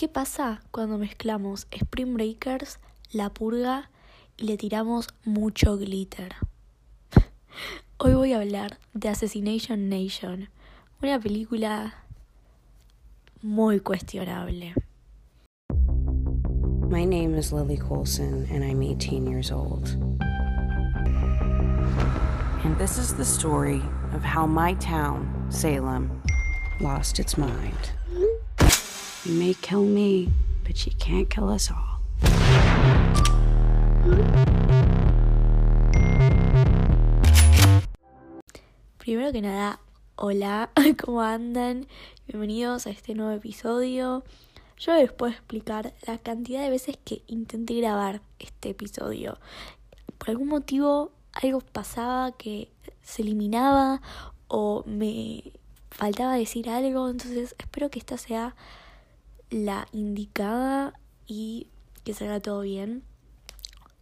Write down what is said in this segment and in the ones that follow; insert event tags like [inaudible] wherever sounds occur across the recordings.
¿Qué pasa cuando mezclamos Spring Breakers, La Purga y le tiramos mucho glitter? [laughs] Hoy voy a hablar de Assassination Nation, una película muy cuestionable. My name is Lily Colson, and I'm 18 years old. And this is the story of how my town, Salem, lost its mind. You may kill me, but you can't. Primero que nada, hola, [laughs] ¿cómo andan? Bienvenidos a este nuevo episodio. Yo les puedo explicar la cantidad de veces que intenté grabar este episodio. Por algún motivo algo pasaba que se eliminaba o me faltaba decir algo, entonces espero que esta sea la indicada y que salga todo bien.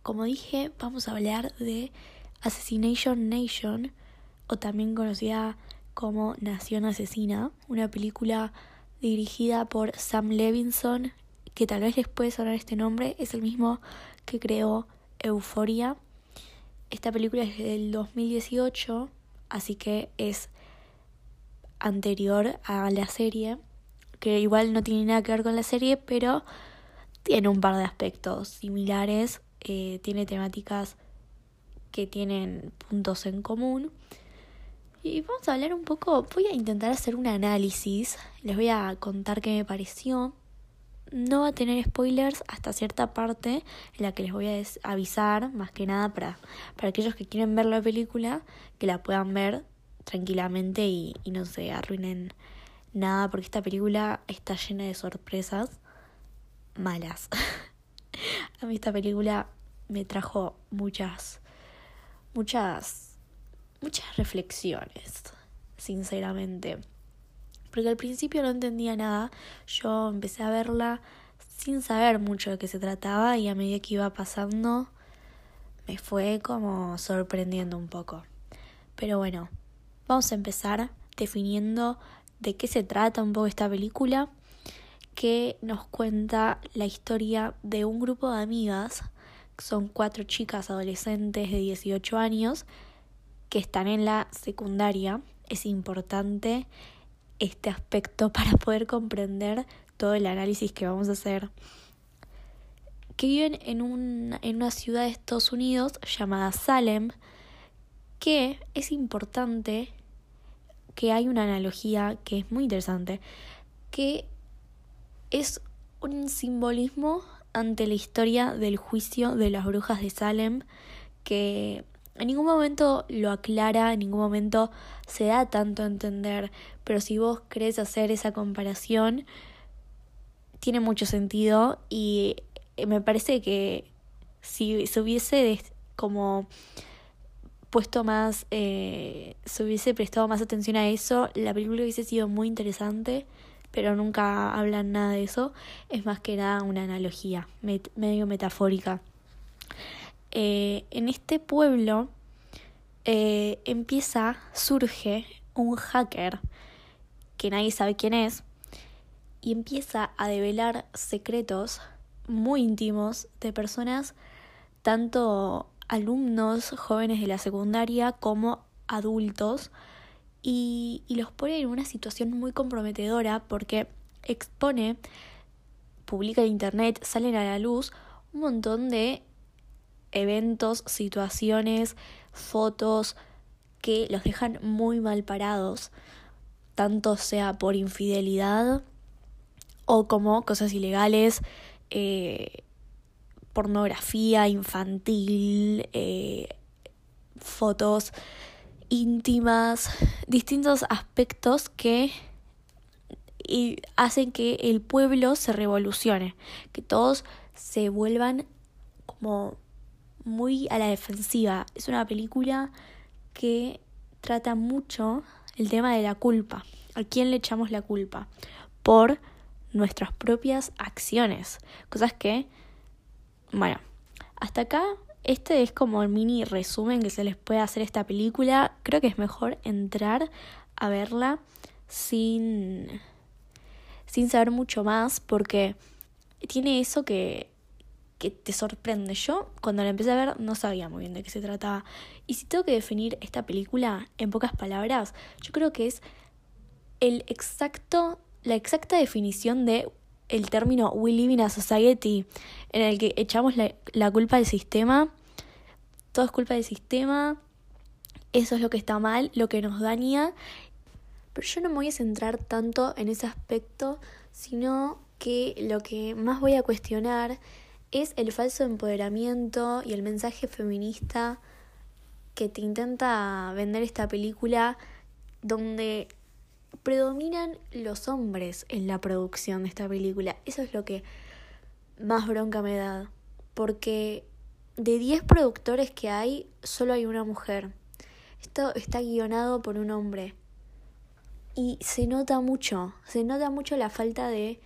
Como dije, vamos a hablar de Assassination Nation, o también conocida como Nación Asesina, una película dirigida por Sam Levinson, que tal vez les puede sonar este nombre, es el mismo que creó Euforia. Esta película es del 2018, así que es anterior a la serie que igual no tiene nada que ver con la serie, pero tiene un par de aspectos similares, eh, tiene temáticas que tienen puntos en común. Y vamos a hablar un poco, voy a intentar hacer un análisis, les voy a contar qué me pareció. No va a tener spoilers hasta cierta parte en la que les voy a avisar, más que nada para, para aquellos que quieren ver la película, que la puedan ver tranquilamente y, y no se arruinen nada porque esta película está llena de sorpresas malas. [laughs] A mí esta película me trajo muchas, muchas, muchas reflexiones, sinceramente. Porque al principio no entendía nada, yo empecé a verla sin saber mucho de qué se trataba y a medida que iba pasando me fue como sorprendiendo un poco. Pero bueno, vamos a empezar definiendo de qué se trata un poco esta película, que nos cuenta la historia de un grupo de amigas, son cuatro chicas adolescentes de 18 años, que están en la secundaria. Es importante este aspecto [laughs] para poder comprender todo el análisis que vamos a hacer. Que viven en, un, en una ciudad de Estados Unidos llamada Salem, que es importante que hay una analogía que es muy interesante, que es un simbolismo ante la historia del juicio de las brujas de Salem, que en ningún momento lo aclara, en ningún momento se da tanto a entender, pero si vos querés hacer esa comparación, tiene mucho sentido y me parece que si se hubiese como puesto más, eh, se hubiese prestado más atención a eso, la película hubiese sido muy interesante, pero nunca hablan nada de eso. Es más que nada una analogía, medio metafórica. Eh, en este pueblo eh, empieza, surge un hacker que nadie sabe quién es y empieza a develar secretos muy íntimos de personas tanto alumnos jóvenes de la secundaria como adultos y, los pone en una situación muy comprometedora porque expone, publica en internet, salen a la luz un montón de eventos, situaciones, fotos que los dejan muy mal parados, tanto sea por infidelidad o como cosas ilegales, eh, pornografía infantil, eh, fotos íntimas, distintos aspectos que hacen que el pueblo se revolucione, que todos se vuelvan como muy a la defensiva. Es una película que trata mucho el tema de la culpa. ¿A quién le echamos la culpa? Por nuestras propias acciones. Cosas que bueno, hasta acá este es como el mini resumen que se les puede hacer esta película. Creo que es mejor entrar a verla sin, sin saber mucho más porque tiene eso que, que te sorprende. Yo cuando la empecé a ver no sabía muy bien de qué se trataba. Y si tengo que definir esta película en pocas palabras, yo creo que es el exacto, la exacta definición de el término we live in a society, en el que echamos la, culpa del sistema, todo es culpa del sistema, eso es lo que está mal, lo que nos daña, pero yo no me voy a centrar tanto en ese aspecto, sino que lo que más voy a cuestionar es el falso empoderamiento y el mensaje feminista que te intenta vender esta película donde predominan los hombres en la producción de esta película. Eso es lo que más bronca me da. Porque de 10 productores que hay, solo hay una mujer. Esto está guionado por un hombre. Y se nota mucho, se nota mucho la falta de,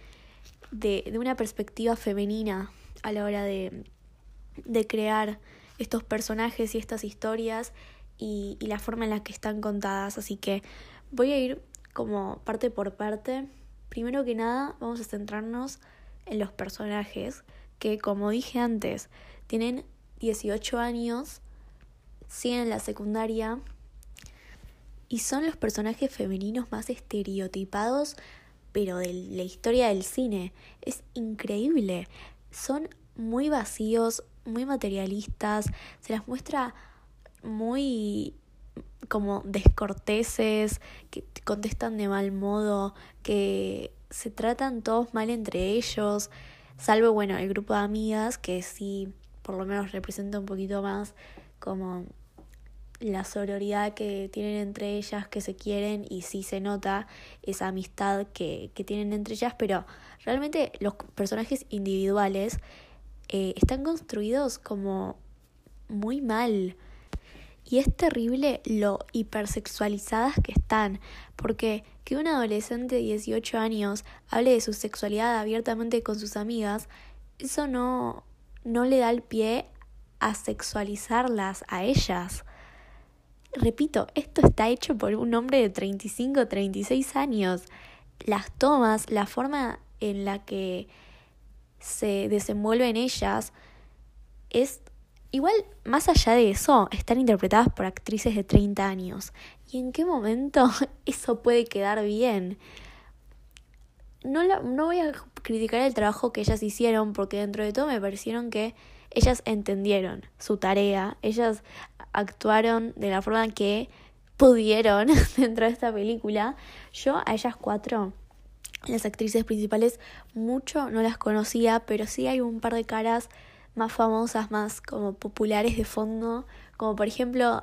de, de una perspectiva femenina a la hora de, de crear estos personajes y estas historias y, y la forma en la que están contadas. Así que voy a ir como parte por parte. Primero que nada, vamos a centrarnos en los personajes que, como dije antes, tienen 18 años, siguen en la secundaria y son los personajes femeninos más estereotipados, pero de la historia del cine. Es increíble. Son muy vacíos, muy materialistas, se las muestra muy como descorteses, que contestan de mal modo, que se tratan todos mal entre ellos, salvo, bueno, el grupo de amigas que sí, por lo menos representa un poquito más como la sororidad que tienen entre ellas, que se quieren y sí se nota esa amistad que, que tienen entre ellas, pero realmente los personajes individuales eh, están construidos como muy mal. Y es terrible lo hipersexualizadas que están, porque que un adolescente de 18 años hable de su sexualidad abiertamente con sus amigas, eso no, no le da el pie a sexualizarlas a ellas. Repito, esto está hecho por un hombre de 35, 36 años. Las tomas, la forma en la que se desenvuelven ellas es igual, más allá de eso, están interpretadas por actrices de 30 años. ¿Y en qué momento [laughs] eso puede quedar bien? No, no voy a criticar el trabajo que ellas hicieron porque dentro de todo me parecieron que ellas entendieron su tarea, ellas actuaron de la forma que pudieron [laughs] dentro de esta película. Yo a ellas cuatro las actrices principales mucho no las conocía, pero sí hay un par de caras más famosas, más como populares de fondo, como por ejemplo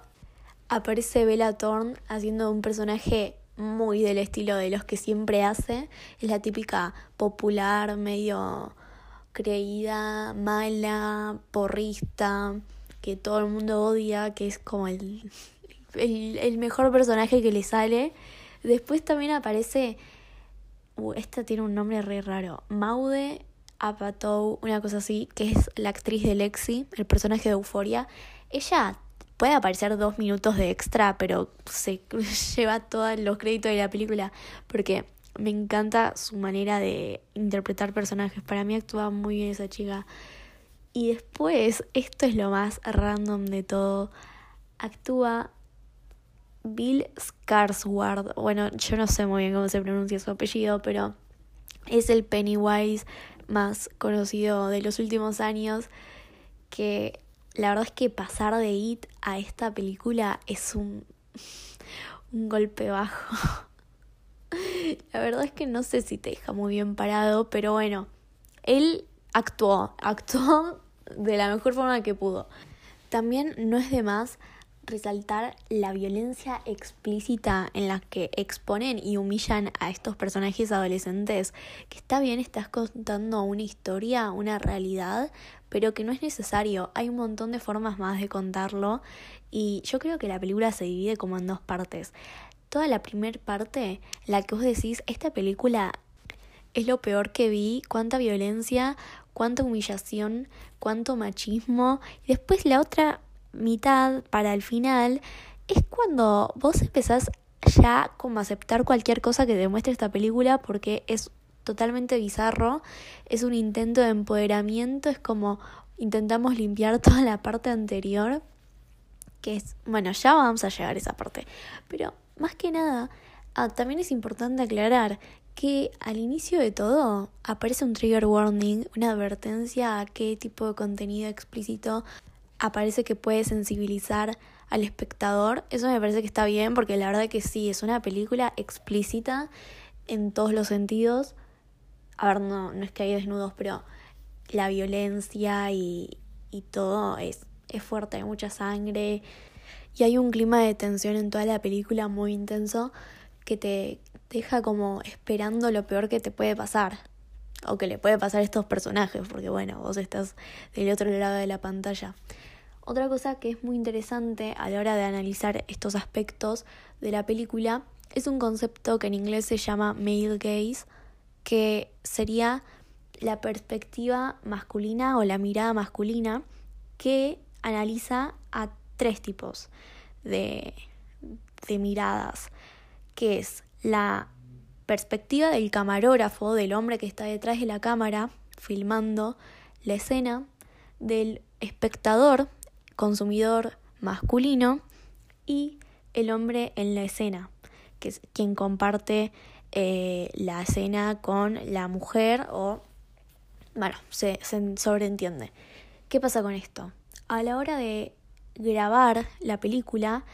aparece Bella Thorne haciendo un personaje muy del estilo de los que siempre hace, es la típica popular, medio creída, mala, porrista, que todo el mundo odia, que es como el, el, el mejor personaje que le sale. Después también aparece Uh, esta tiene un nombre re raro. Maude Apatow, una cosa así, que es la actriz de Lexi, el personaje de Euforia. Ella puede aparecer dos minutos de extra, pero se [laughs] lleva todos los créditos de la película porque me encanta su manera de interpretar personajes. Para mí actúa muy bien esa chica. Y después, esto es lo más random de todo, actúa Bill Skarsgård, bueno, yo no sé muy bien cómo se pronuncia su apellido, pero es el Pennywise más conocido de los últimos años, que la verdad es que pasar de It a esta película es un, [laughs] un golpe bajo. [laughs] La verdad es que no sé si te deja muy bien parado, pero bueno, él actuó, actuó [laughs] de la mejor forma que pudo. También no es de más resaltar la violencia explícita en la que exponen y humillan a estos personajes adolescentes, que está bien, estás contando una historia, una realidad, pero que no es necesario, hay un montón de formas más de contarlo y yo creo que la película se divide como en dos partes. Toda la primera parte, la que vos decís, esta película es lo peor que vi, cuánta violencia, cuánta humillación, cuánto machismo, y después la otra mitad para el final es cuando vos empezás ya como aceptar cualquier cosa que demuestre esta película porque es totalmente bizarro, es un intento de empoderamiento, es como intentamos limpiar [laughs] toda la parte anterior, que es, bueno, ya vamos a llegar a esa parte, pero más que nada, ah, también es importante aclarar que al inicio de todo aparece un trigger warning, una advertencia a qué tipo de contenido explícito aparece que puede sensibilizar al espectador. Eso me parece que está bien porque la verdad que sí, es una película explícita en todos los sentidos. A ver, no, no es que haya desnudos, pero la violencia y, y todo es, es fuerte, hay mucha sangre y hay un clima de tensión en toda la película muy intenso que te deja como esperando lo peor que te puede pasar o que le puede pasar a estos personajes, porque bueno, vos estás del otro lado de la pantalla. Otra cosa que es muy interesante a la hora de analizar estos aspectos de la película es un concepto que en inglés se llama male gaze, que sería la perspectiva masculina o la mirada masculina que analiza a tres tipos de, miradas, que es la perspectiva del camarógrafo, del hombre que está detrás de la cámara filmando la escena, del espectador consumidor masculino y el hombre en la escena, que es quien comparte eh, la escena con la mujer o, bueno, se, se sobreentiende. ¿Qué pasa con esto? A la hora de grabar la película,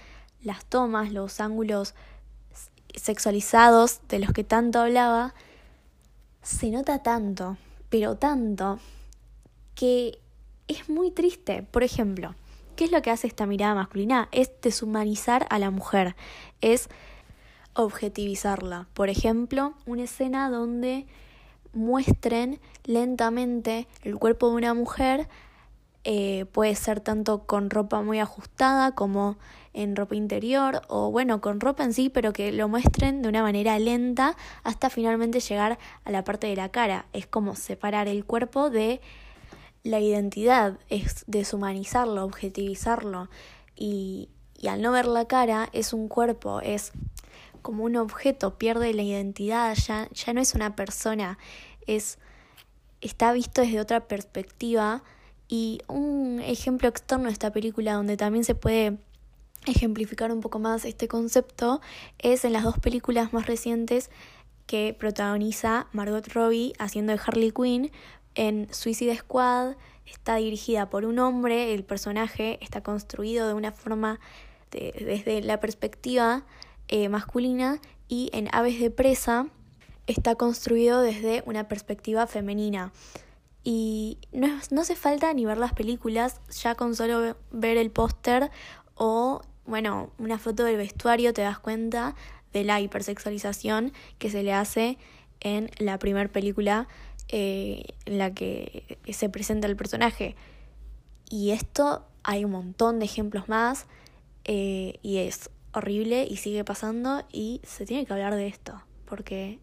las tomas, los ángulos sexualizados de los que tanto hablaba, se nota tanto, pero tanto, que es muy triste. Por ejemplo, ¿Qué es lo que hace esta mirada masculina? Es deshumanizar a la mujer, es objetivizarla. Por ejemplo, una escena donde muestren lentamente el cuerpo de una mujer, eh, puede ser tanto con ropa muy ajustada como en ropa interior o bueno, con ropa en sí, pero que lo muestren de una manera lenta hasta finalmente llegar a la parte de la cara. Es como separar el cuerpo de la identidad, es deshumanizarlo, objetivizarlo y, y al no ver la cara es un cuerpo, es como un objeto, pierde la identidad, ya, ya no es una persona, es está visto desde otra perspectiva. Y un ejemplo externo de esta película donde también se puede ejemplificar un poco más este concepto es en las dos películas más recientes que protagoniza Margot Robbie haciendo de Harley Quinn, en Suicide Squad está dirigida por un hombre, el personaje está construido de una forma desde la perspectiva eh, masculina y en Aves de Presa está construido desde una perspectiva femenina. Y no, no hace falta ni ver las películas, ya con solo ver el póster o, bueno, una foto del vestuario te das cuenta de la hipersexualización que se le hace en la primera película eh, en la que se presenta el personaje. Y esto hay un montón de ejemplos más eh, y es horrible y sigue pasando y se tiene que hablar de esto porque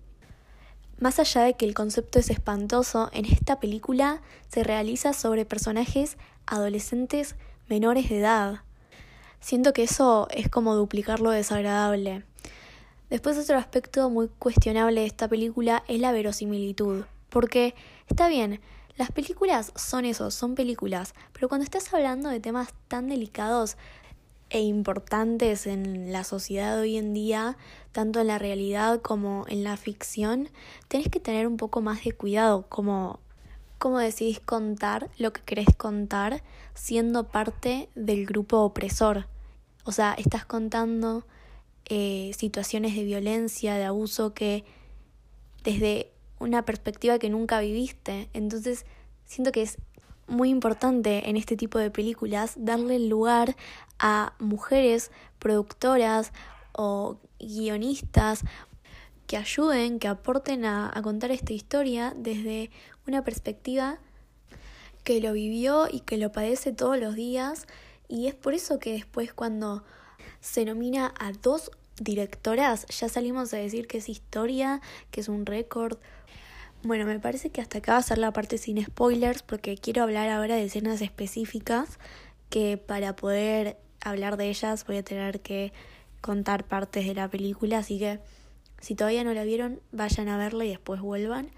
más allá de que el concepto es espantoso, en esta película se realiza sobre personajes adolescentes menores de edad. Siento que eso es como duplicar lo desagradable. Después otro aspecto muy cuestionable de esta película es la verosimilitud. Porque está bien, las películas son eso, son películas, pero cuando estás hablando de temas tan delicados e importantes en la sociedad hoy en día, tanto en la realidad como en la ficción, tenés que tener un poco más de cuidado, como cómo decidís contar lo que querés contar siendo parte del grupo opresor. O sea, estás contando eh, situaciones de violencia, de abuso que desde una perspectiva que nunca viviste. Entonces, siento que es muy importante en este tipo de películas darle lugar a mujeres productoras o guionistas que ayuden, que aporten a, contar esta historia desde una perspectiva que lo vivió y que lo padece todos los días. Y es por eso que después cuando se nomina a dos directoras ya salimos a decir que es historia, que es un récord, bueno, me parece que hasta acá va a ser la parte sin spoilers porque quiero hablar ahora de escenas específicas que para poder hablar de ellas voy a tener que contar partes de la película, así que Si todavía no la vieron, vayan a verla y después vuelvan.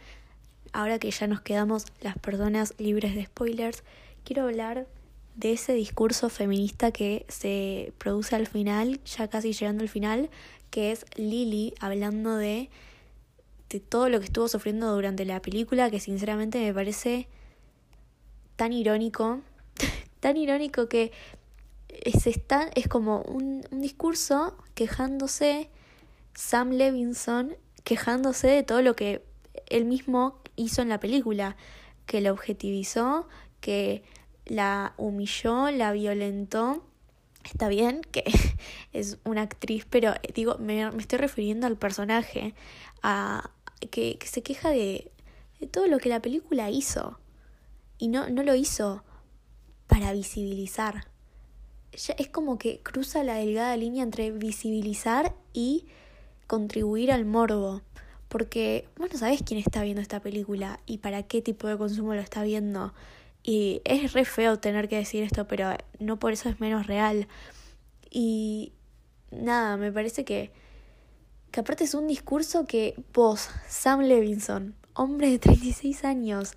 Ahora que ya nos quedamos las personas libres de spoilers, quiero hablar de ese discurso feminista que se produce al final, ya casi llegando al final, que es Lily hablando de, todo lo que estuvo sufriendo durante la película, que sinceramente me parece tan irónico, [laughs] tan irónico que es, está, es como un, discurso quejándose, Sam Levinson quejándose de todo lo que él mismo hizo en la película, que la objetivizó, que la humilló, la violentó. Está bien que [laughs] es una actriz, pero digo, me, me estoy refiriendo al personaje, a que, que se queja de, de, todo lo que la película hizo. Y no, no lo hizo para visibilizar. Ya es como que cruza la delgada línea entre visibilizar y contribuir al morbo. Porque vos no sabés quién está viendo esta película y para qué tipo de consumo lo está viendo. Y es re feo tener que decir esto, pero no por eso es menos real. Y nada, me parece que, que aparte es un discurso que vos, Sam Levinson, hombre de 36 años,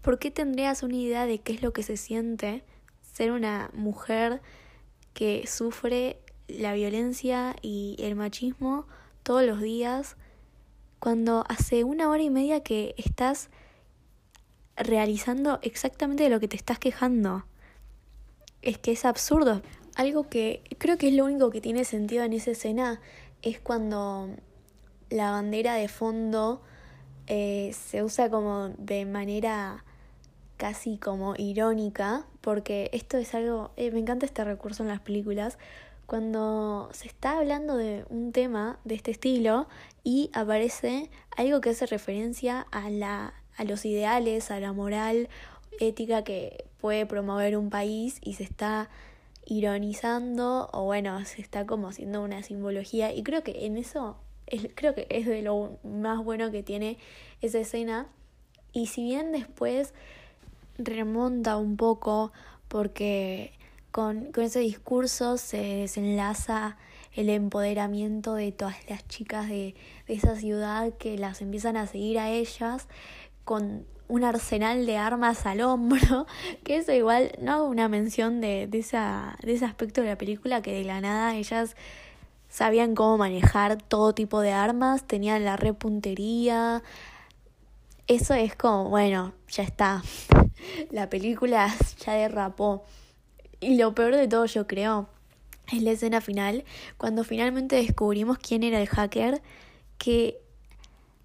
¿por qué tendrías una idea de qué es lo que se siente ser una mujer que sufre la violencia y el machismo todos los días cuando hace una hora y media que estás realizando exactamente de lo que te estás quejando. Es que es absurdo. Algo que creo que es lo único que tiene sentido en esa escena es cuando la bandera de fondo eh, se usa como de manera casi como irónica, porque esto es algo, eh, me encanta este recurso en las películas, cuando se está hablando de un tema de este estilo y aparece algo que hace referencia a la a los ideales, a la moral ética que puede promover un país y se está ironizando o bueno, se está como haciendo una simbología y creo que en eso es, creo que es de lo más bueno que tiene esa escena. Y si bien después remonta un poco porque con, con ese discurso se desenlaza el empoderamiento de todas las chicas de, de esa ciudad que las empiezan a seguir a ellas con un arsenal de armas al hombro, [laughs] que eso igual no hago una mención de, de, esa, de ese aspecto de la película, que de la nada ellas sabían cómo manejar todo tipo de armas, tenían la repuntería. Eso es como, bueno, ya está. [laughs] La película [laughs] ya derrapó. Y lo peor de todo, yo creo, es la escena final, cuando finalmente descubrimos quién era el hacker, que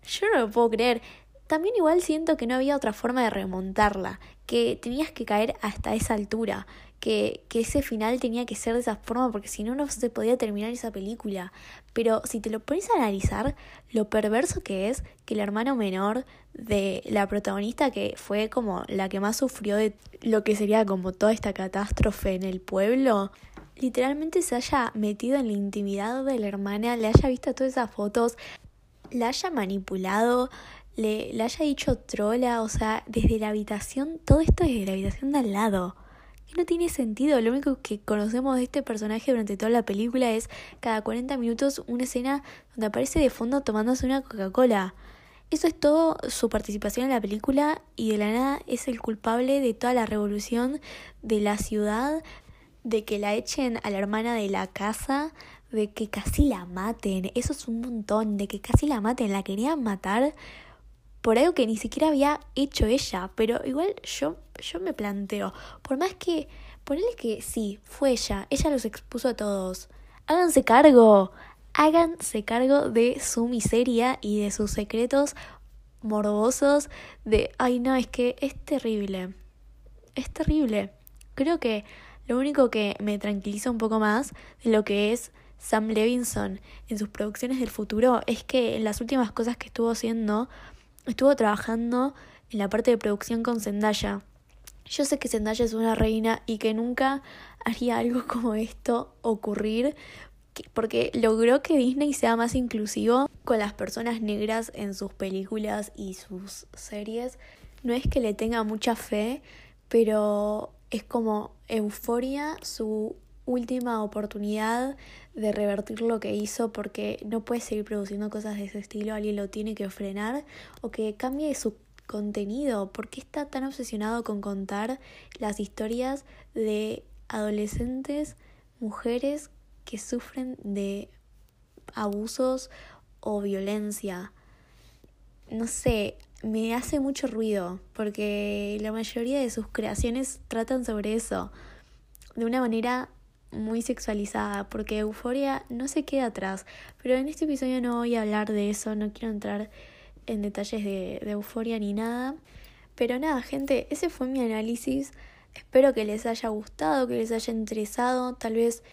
yo no lo puedo creer. También igual siento que no había otra forma de remontarla, que tenías que caer hasta esa altura, que, que ese final tenía que ser de esa forma, porque si no, no se podía terminar esa película. Pero si te lo pones a analizar, lo perverso que es que el hermano menor de la protagonista, que fue como la que más sufrió de lo que sería como toda esta catástrofe en el pueblo, literalmente se haya metido en la intimidad de la hermana, le haya visto todas esas fotos, la haya manipulado, le, le haya dicho trola, o sea, desde la habitación, todo esto desde la habitación de al lado. Que no tiene sentido, lo único que conocemos de este personaje durante toda la película es cada 40 minutos una escena donde aparece de fondo tomándose una Coca-Cola. Eso es todo su participación en la película y de la nada es el culpable de toda la revolución de la ciudad, de que la echen a la hermana de la casa, de que casi la maten. Eso es un montón, de que casi la maten, la querían matar por algo que ni siquiera había hecho ella, pero igual yo, yo me planteo, por más que, ponele que sí, fue ella, ella los expuso a todos, háganse cargo, háganse cargo de su miseria y de sus secretos morbosos de, ay no, es que es terrible, es terrible. Creo que lo único que me tranquiliza un poco más de lo que es Sam Levinson en sus producciones del futuro es que en las últimas cosas que estuvo haciendo estuvo trabajando en la parte de producción con Zendaya. Yo sé que Zendaya es una reina y que nunca haría algo [laughs] como esto ocurrir porque logró que Disney sea más inclusivo con las personas negras en sus películas y sus series. No es que le tenga mucha fe, pero es como Euforia, su última oportunidad de revertir lo que hizo porque no puede seguir produciendo cosas de ese estilo, alguien lo tiene que frenar o que cambie su contenido, ¿por qué está tan obsesionado con contar las historias de adolescentes, mujeres que sufren de abusos o violencia? No sé, me hace mucho ruido porque la mayoría de sus creaciones tratan sobre eso de una manera muy sexualizada porque Euforia no se queda atrás pero en este episodio no voy a hablar de eso no quiero entrar en detalles de, de euforia ni nada. Pero nada, gente, ese fue mi análisis. Espero que les haya gustado, que les haya interesado. Tal vez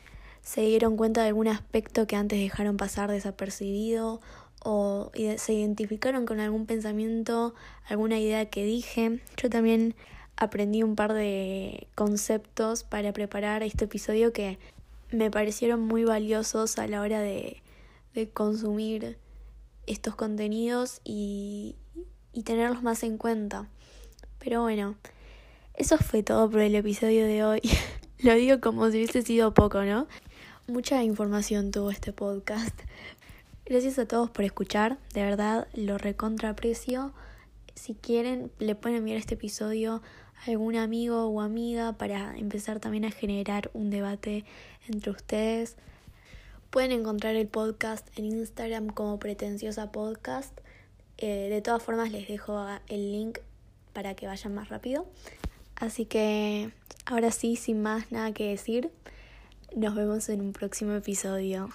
se dieron cuenta de algún aspecto que antes dejaron pasar desapercibido o se identificaron con algún pensamiento, alguna idea que dije. Yo también aprendí un par de conceptos para preparar este episodio que me parecieron muy valiosos a la hora de, de consumir estos contenidos y, y tenerlos más en cuenta. Pero bueno, eso fue todo por el episodio de hoy. [laughs] Lo digo como si hubiese sido poco, ¿no? Mucha información tuvo este podcast. Gracias a todos por escuchar, de verdad lo recontraprecio. Si quieren, le pueden enviar este episodio algún amigo o amiga para empezar también a generar un debate entre ustedes. Pueden encontrar el podcast en Instagram como Pretenciosa Podcast. Eh, de todas formas les dejo el link para que vayan más rápido. Así que ahora sí, sin más nada que decir, nos vemos en un próximo episodio.